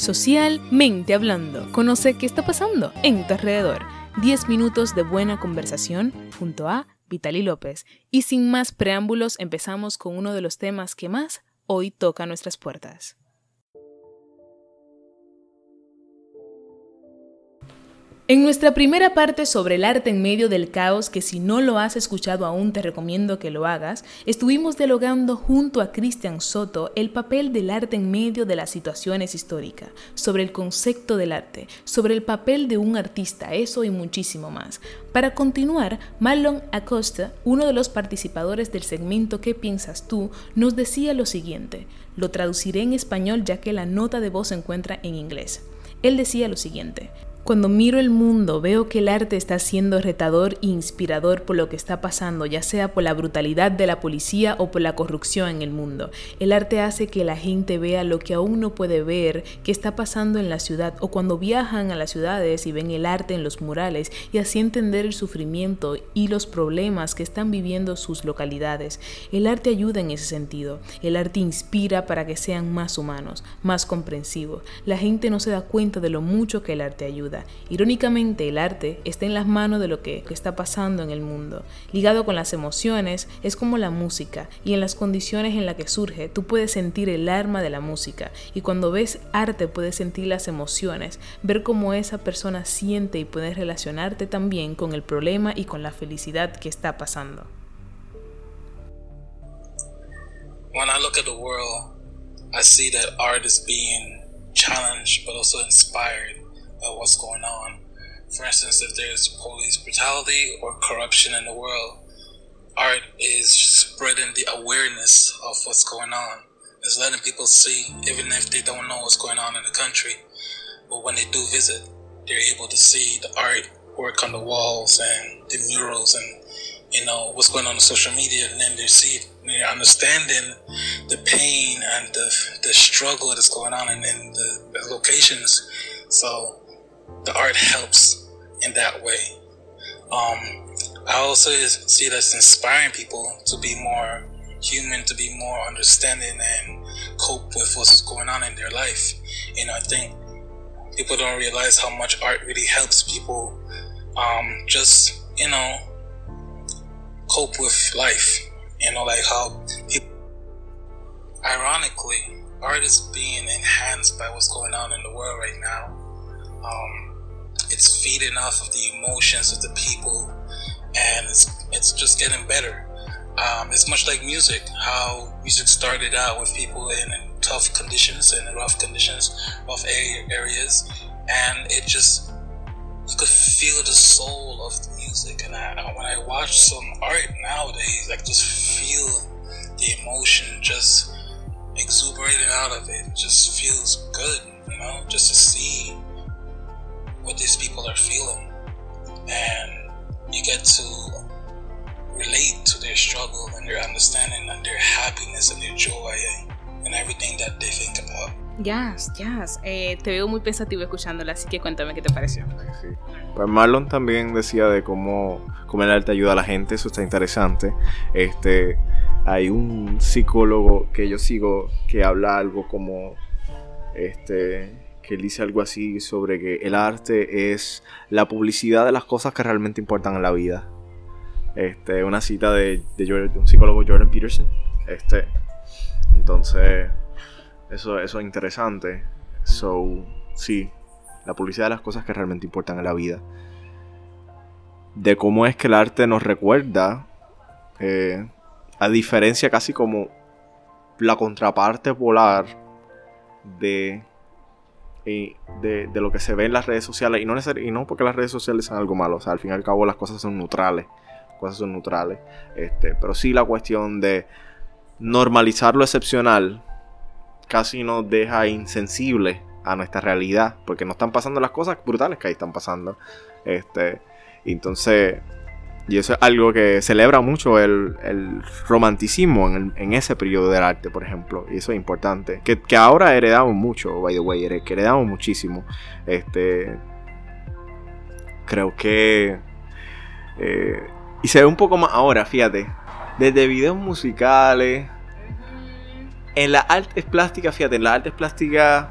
Socialmente hablando, conoce qué está pasando en tu alrededor. 10 minutos de buena conversación junto a Vitali López. Y sin más preámbulos, empezamos con uno de los temas que más hoy toca nuestras puertas. En nuestra primera parte sobre el arte en medio del caos, que si no lo has escuchado aún te recomiendo que lo hagas, estuvimos dialogando junto a Cristian Soto el papel del arte en medio de las situaciones históricas, sobre el concepto del arte, sobre el papel de un artista, eso y muchísimo más. Para continuar, Marlon Acosta, uno de los participadores del segmento ¿Qué piensas tú?, nos decía lo siguiente. Lo traduciré en español ya que la nota de voz se encuentra en inglés. Él decía lo siguiente. Cuando miro el mundo veo que el arte está siendo retador e inspirador por lo que está pasando, ya sea por la brutalidad de la policía o por la corrupción en el mundo. El arte hace que la gente vea lo que aún no puede ver, que está pasando en la ciudad, o cuando viajan a las ciudades y ven el arte en los murales y así entender el sufrimiento y los problemas que están viviendo sus localidades. El arte ayuda en ese sentido. El arte inspira para que sean más humanos, más comprensivos. La gente no se da cuenta de lo mucho que el arte ayuda. Irónicamente, el arte está en las manos de lo que, está pasando en el mundo. Ligado con las emociones, es como la música, y en las condiciones en las que surge, tú puedes sentir el arma de la música, y cuando ves arte puedes sentir las emociones, ver cómo esa persona siente y puedes relacionarte también con el problema y con la felicidad que está pasando. When I look at the world, I see that art is being challenged but also inspired. Of what's going on. For instance, if there's police brutality or corruption in the world, art is spreading the awareness of what's going on. It's letting people see, even if they don't know what's going on in the country. But when they do visit, they're able to see the art work on the walls and the murals and you know what's going on in social media, and then they see they're understanding the pain and the the struggle that's going on in, in the locations. So the art helps in that way. Um, I also see that as inspiring people to be more human, to be more understanding and cope with what's going on in their life. You know, I think people don't realize how much art really helps people um, just, you know, cope with life. You know, like how people, ironically, art is being enhanced by what's going on in the world right now. Um, it's feeding off of the emotions of the people, and it's it's just getting better. Um, it's much like music, how music started out with people in, in tough conditions and rough conditions, rough areas, and it just you could feel the soul of the music. And I, when I watch some art nowadays, I just feel the emotion just exuberating out of it. It just feels good, you know, just to see what these people are feeling and you get to relate to their struggle and their understanding and their happiness and their joy and everything that they think about. Yes, yes. Eh, te veo muy pensativo escuchándola, así que cuéntame qué te pareció. Sí. Pues Marlon también decía de cómo, cómo el arte ayuda a la gente, eso está interesante. Este, hay un psicólogo que yo sigo que habla algo como este que dice algo así sobre que el arte es la publicidad de las cosas que realmente importan en la vida. Este, una cita de, un psicólogo Jordan Peterson. Este, entonces, eso, eso es interesante. So, sí, la publicidad de las cosas que realmente importan en la vida. De cómo es que el arte nos recuerda, eh, a diferencia casi como la contraparte polar de de, lo que se ve en las redes sociales y no, y no porque las redes sociales sean algo malo, o sea, al fin y al cabo las cosas son neutrales, cosas son neutrales, este, pero sí la cuestión de normalizar lo excepcional casi nos deja insensible a nuestra realidad, porque no están pasando las cosas brutales que ahí están pasando, este, entonces y eso es algo que celebra mucho el, romanticismo en, ese periodo del arte, por ejemplo. Y eso es importante. Que, ahora heredamos mucho, by the way, que heredamos muchísimo. Este. Creo que. Eh, y se ve un poco más ahora, fíjate. Desde videos musicales. En las artes plásticas, fíjate, en las artes plásticas.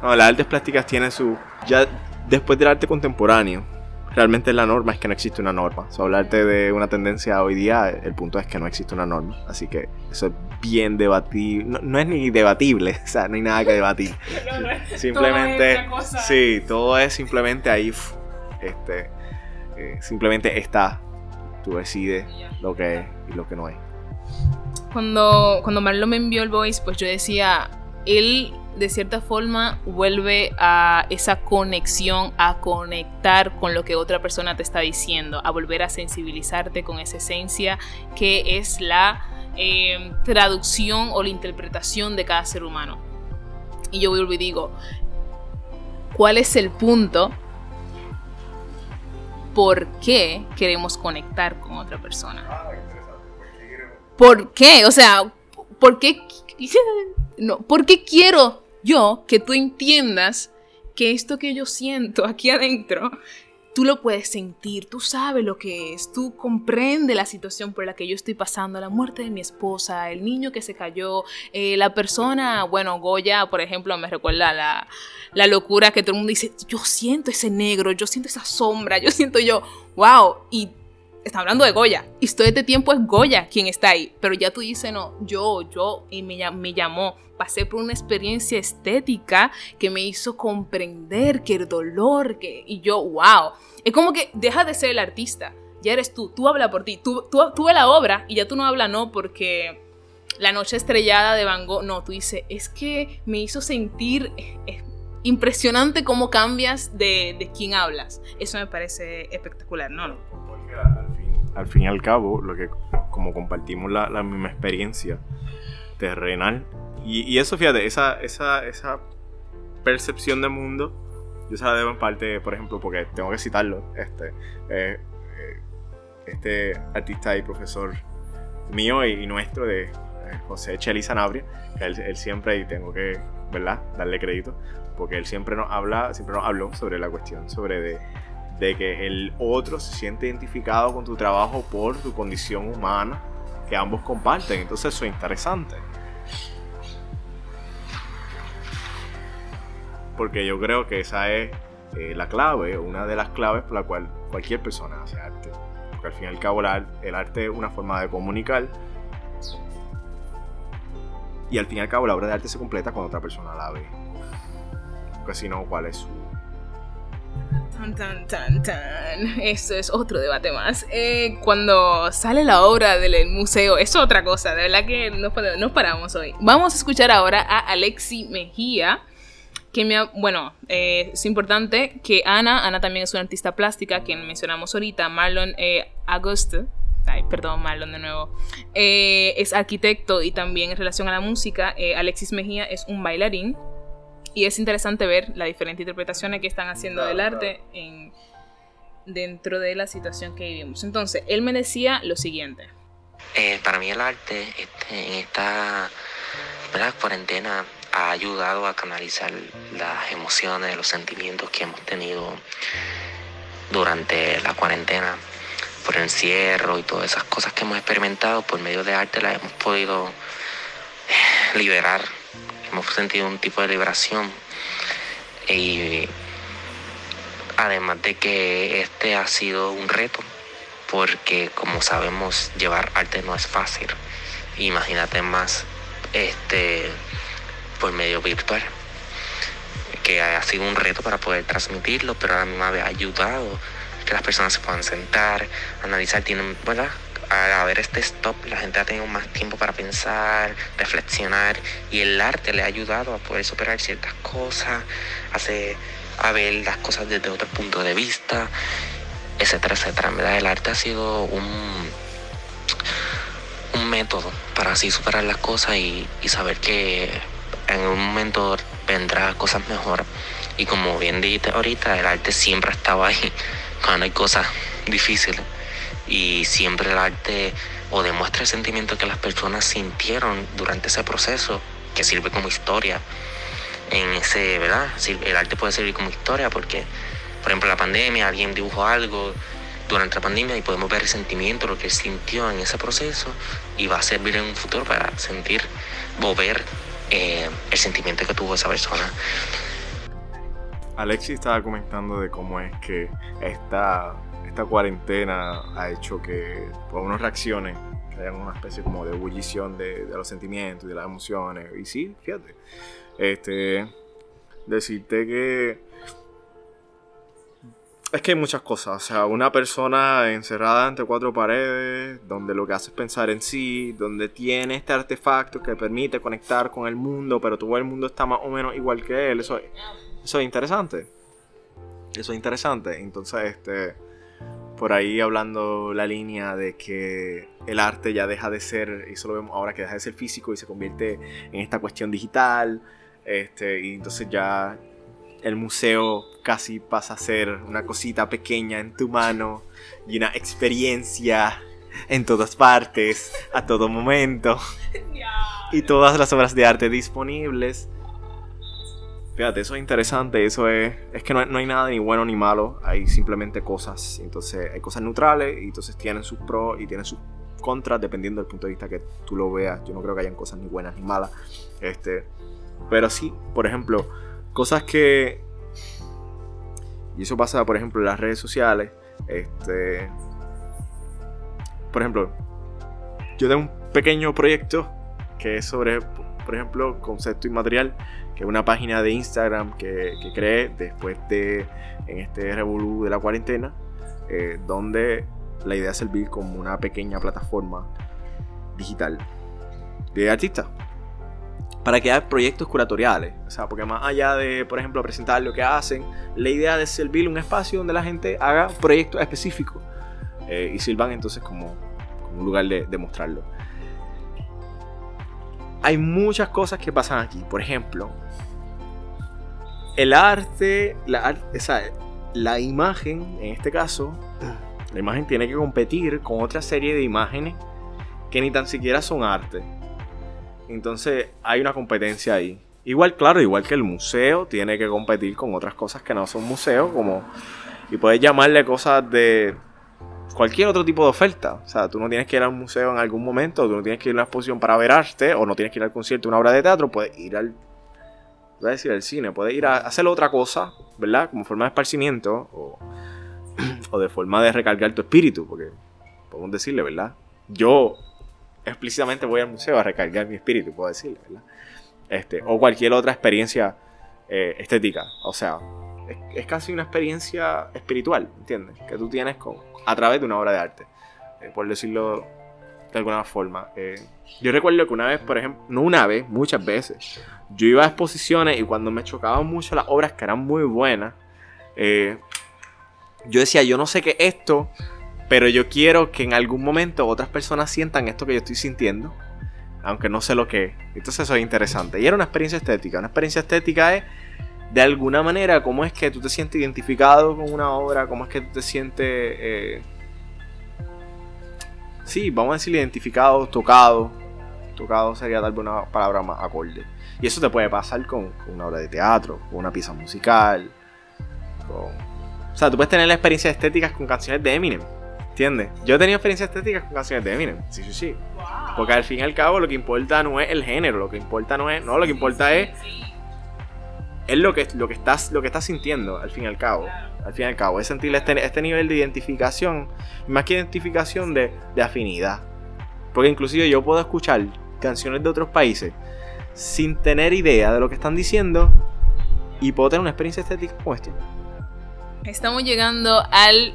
No, las artes plásticas tienen su... Ya después del arte contemporáneo, realmente la norma es que no existe una norma. O sea, hablarte de una tendencia hoy día, el punto es que no existe una norma. Así que eso es bien debatible. No, es ni debatible, o sea, no hay nada que debatir. simplemente, sí, todo es simplemente ahí, este, eh, simplemente está. Tú decides lo que es y lo que no es. Cuando, cuando Marlon me envió el voice, pues yo decía, él de cierta forma vuelve a esa conexión, a conectar con lo que otra persona te está diciendo, a volver a sensibilizarte con esa esencia que es la eh, traducción o la interpretación de cada ser humano. Y yo vuelvo y digo, ¿cuál es el punto? ¿Por qué queremos conectar con otra persona? Ah, ¿Por qué? O sea, ¿por qué? No, ¿por qué quiero yo que tú entiendas que esto que yo siento aquí adentro, tú lo puedes sentir, tú sabes lo que es, tú comprendes la situación por la que yo estoy pasando, la muerte de mi esposa, el niño que se cayó, eh, la persona, bueno, Goya, por ejemplo, me recuerda la, la locura que todo el mundo dice, yo siento ese negro, yo siento esa sombra, yo siento yo, wow, y está hablando de Goya. Y todo este tiempo es Goya quien está ahí. Pero ya tú dices, no, yo, yo, y me, me llamó. Pasé por una experiencia estética que me hizo comprender que el dolor, que, y yo, wow. Es como que deja de ser el artista. Ya eres tú, tú habla por ti. Tú, tú, tú la obra y ya tú no hablas, no, porque la noche estrellada de Van Gogh, no, tú dices, es que me hizo sentir eh, impresionante cómo cambias de, de quién hablas. Eso me parece espectacular, ¿no? no al fin y al cabo, lo que como compartimos la, misma experiencia terrenal, y, eso, fíjate, esa, esa, esa percepción de mundo, yo se la debo en parte, por ejemplo, porque tengo que citarlo, este, eh, eh, este artista y profesor mío y, nuestro de eh, José Cheli Sanabria, que él, siempre, y tengo que, ¿verdad?, darle crédito, porque él siempre nos habla, siempre nos habló sobre la cuestión, sobre de de que el otro se siente identificado con tu trabajo por tu condición humana que ambos comparten. Entonces eso es interesante. Porque yo creo que esa es eh, la clave, una de las claves por la cual cualquier persona hace arte. Porque al fin y al cabo el arte es una forma de comunicar. Y al fin y al cabo la obra de arte se completa cuando otra persona la ve. Porque si no, ¿cuál es su Tan, tan, tan, Eso es otro debate más. Eh, cuando sale la obra del museo, es otra cosa. De verdad que nos, paramos hoy. Vamos a escuchar ahora a Alexi Mejía. Que me bueno, eh, es importante que Ana, Ana también es una artista plástica, quien mencionamos ahorita, Marlon eh, Auguste, ay, perdón, Marlon de nuevo, eh, es arquitecto y también en relación a la música, Alexis Mejía es un bailarín, y es interesante ver las diferentes interpretaciones que están haciendo del arte en, dentro de la situación que vivimos. Entonces, él me decía lo siguiente. Eh, para mí el arte este, en esta cuarentena ha ayudado a canalizar las emociones, los sentimientos que hemos tenido durante la cuarentena, por el encierro y todas esas cosas que hemos experimentado, por medio de arte las hemos podido eh, liberar hemos sentido un tipo de liberación. Y además de que este ha sido un reto porque como sabemos llevar arte no es fácil. Imagínate más este por medio virtual que ha sido un reto para poder transmitirlo pero a la misma vez ha ayudado que las personas se puedan sentar analizar tienen verdad al haber este stop, la gente ha tenido más tiempo para pensar, reflexionar y el arte le ha ayudado a poder superar ciertas cosas, a ver las cosas desde otro punto de vista, etcétera, etcétera. Verdad, el arte ha sido un, un método para así superar las cosas y, saber que en un momento vendrá cosas mejor. Y como bien dijiste ahorita, el arte siempre ha estado ahí cuando hay cosas difíciles y siempre el arte o demuestra el sentimiento que las personas sintieron durante ese proceso, que sirve como historia. En ese, ¿verdad? El arte puede servir como historia porque, por ejemplo, la pandemia, alguien dibujó algo durante la pandemia y podemos ver el sentimiento, lo que sintió en ese proceso y va a servir en un futuro para sentir o ver eh, el sentimiento que tuvo esa persona. Alexis estaba comentando de cómo es que esta, esta cuarentena ha hecho que por unas reacciones que haya una especie como de ebullición de, los sentimientos y de las emociones. Y sí, fíjate. Este, decirte que es que hay muchas cosas. O sea, una persona encerrada entre cuatro paredes, donde lo que hace es pensar en sí, donde tiene este artefacto que permite conectar con el mundo, pero todo el mundo está más o menos igual que él. Eso es interesante. Eso es interesante. Entonces, este. Por ahí hablando la línea de que el arte ya deja de ser, y eso lo vemos ahora que deja de ser físico y se convierte en esta cuestión digital. Este, y entonces ya el museo casi pasa a ser una cosita pequeña en tu mano y una experiencia en todas partes, a todo momento. y todas las obras de arte disponibles. Fíjate, eso es interesante, eso es... Es que no, hay nada ni bueno ni malo, hay simplemente cosas. Entonces hay cosas neutrales y entonces tienen sus pros y tienen sus contras dependiendo del punto de vista que tú lo veas. Yo no creo que hayan cosas ni buenas ni malas. Este, pero sí, por ejemplo, cosas que... Y eso pasa, por ejemplo, en las redes sociales. Este... Por ejemplo, yo tengo un pequeño proyecto que es sobre, por ejemplo, concepto inmaterial, que es una página de Instagram que, que creé después de, en este revolú de la cuarentena, eh, donde la idea es servir como una pequeña plataforma digital de artistas para crear proyectos curatoriales. O sea, porque más allá de, por ejemplo, presentar lo que hacen, la idea de servir un espacio donde la gente haga proyectos específicos eh, y sirvan entonces como, un lugar de, de, mostrarlo. Hay muchas cosas que pasan aquí. Por ejemplo, el arte, la, la imagen, en este caso, la imagen tiene que competir con otra serie de imágenes que ni tan siquiera son arte. Entonces hay una competencia ahí. Igual, claro, igual que el museo tiene que competir con otras cosas que no son museos, como... Y puedes llamarle cosas de cualquier otro tipo de oferta. O sea, tú no tienes que ir al museo en algún momento, tú no tienes que ir a una exposición para ver arte, o no tienes que ir al concierto, una obra de teatro, puedes ir al... Voy a decir al cine, puedes ir a hacer otra cosa, ¿verdad? Como forma de esparcimiento, o, o de forma de recargar tu espíritu, porque podemos decirle, ¿verdad? Yo explícitamente voy al museo a recargar mi espíritu, puedo decirle, ¿verdad? Este, o cualquier otra experiencia eh, estética. O sea, es, casi una experiencia espiritual, ¿entiendes? Que tú tienes con, a través de una obra de arte, eh, por decirlo de alguna forma. Eh, yo recuerdo que una vez, por ejemplo, no una vez, muchas veces, yo iba a exposiciones y cuando me chocaban mucho las obras que eran muy buenas, yo decía, yo no sé qué esto pero yo quiero que en algún momento otras personas sientan esto que yo estoy sintiendo, aunque no sé lo que es. Entonces eso es interesante. Y era una experiencia estética. Una experiencia estética es, de alguna manera, cómo es que tú te sientes identificado con una obra, cómo es que tú te sientes... Eh, sí, vamos a decir identificado, tocado. Tocado sería tal vez una palabra más acorde. Y eso te puede pasar con, una obra de teatro, con una pieza musical, O sea, tú puedes tener la experiencia estéticas con canciones de Eminem. ¿Entiendes? Yo he tenido experiencias estéticas con canciones de Eminem. Sí, sí, sí. Porque al fin y al cabo lo que importa no es el género, lo que importa no es. No, lo que importa es. Es lo que, lo que, estás, lo que estás sintiendo, al fin y al cabo. Al fin y al cabo. Es sentir este, este nivel de identificación. Más que identificación de, de afinidad. Porque inclusive yo puedo escuchar canciones de otros países sin tener idea de lo que están diciendo. Y puedo tener una experiencia estética como esta. Estamos llegando al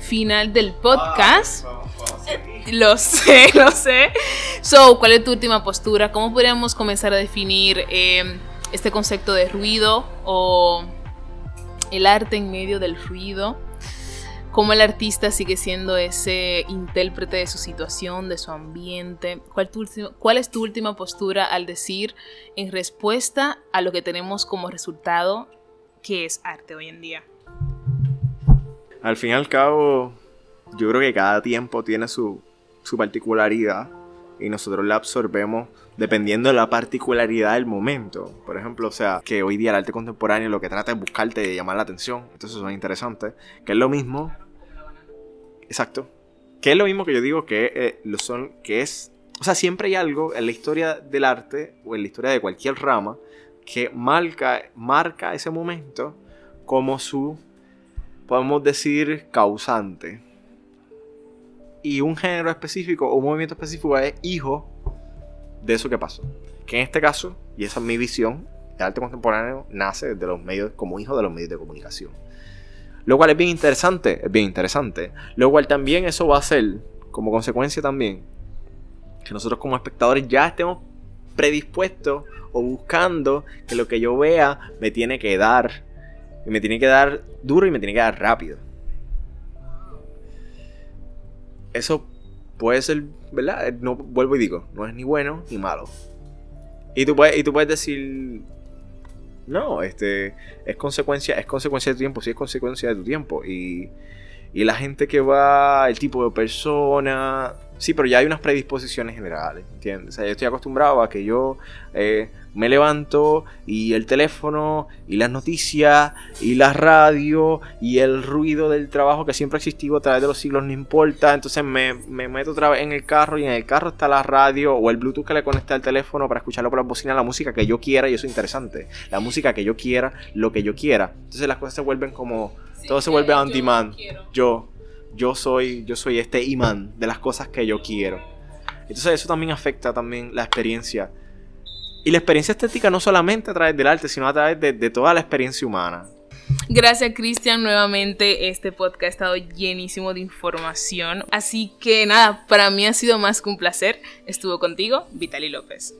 final del podcast. lo sé, lo sé. So, ¿cuál es tu última postura? ¿Cómo podríamos comenzar a definir em, este concepto de ruido o el arte en medio del ruido? ¿Cómo el artista sigue siendo ese intérprete de su situación, de su ambiente? ¿Cuál, ¿Cuál es tu última postura al decir en respuesta a lo que tenemos como resultado que es arte hoy en día? al fin y al cabo, yo creo que cada tiempo tiene su, particularidad y nosotros la absorbemos dependiendo de la particularidad del momento. Por ejemplo, o sea, que hoy día el arte contemporáneo lo que trata es buscarte y llamar la atención. Entonces eso es interesante. Que es lo mismo. Exacto. Que es lo mismo que yo digo que eh, lo son. que es. O sea, siempre hay algo en la historia del arte o en la historia de cualquier rama que marca, marca ese momento como su, podemos decir, causante. Y un género específico o un movimiento específico es hijo de eso que pasó. Que en este caso, y esa es mi visión, el arte contemporáneo nace de los medios, como hijo de los medios de comunicación. Lo cual es bien interesante, es bien interesante. Lo cual también eso va a ser, como consecuencia también, que nosotros como espectadores ya estemos predispuestos o buscando que lo que yo vea me tiene que dar. Y me tiene que dar duro y me tiene que dar rápido. Eso puede ser, ¿verdad? No vuelvo y digo, no es ni bueno ni malo. Y tú puedes, y tú puedes decir, no, este, es consecuencia, es consecuencia de tu tiempo, sí es consecuencia de tu tiempo. Y, y la gente que va, el tipo de persona, sí, pero ya hay unas predisposiciones generales, ¿entiendes? O sea, yo estoy acostumbrado a que yo eh, me levanto y el teléfono y las noticias y la radio y el ruido del trabajo que siempre ha existido a través de los siglos no importa. Entonces me, meto otra vez en el carro y en el carro está la radio o el Bluetooth que le conecta al teléfono para escucharlo por la bocina, la música que yo quiera y eso es interesante. La música que yo quiera, lo que yo quiera. Entonces las cosas se vuelven como... todo se vuelve on demand. Yo, yo soy, yo soy este imán de las cosas que yo quiero. Entonces eso también afecta también la experiencia y la experiencia estética no solamente a través del arte, sino a través de, toda la experiencia humana. Gracias Cristian, nuevamente este podcast ha estado llenísimo de información, así que nada, para mí ha sido más que un placer. Estuvo contigo, Vitali López.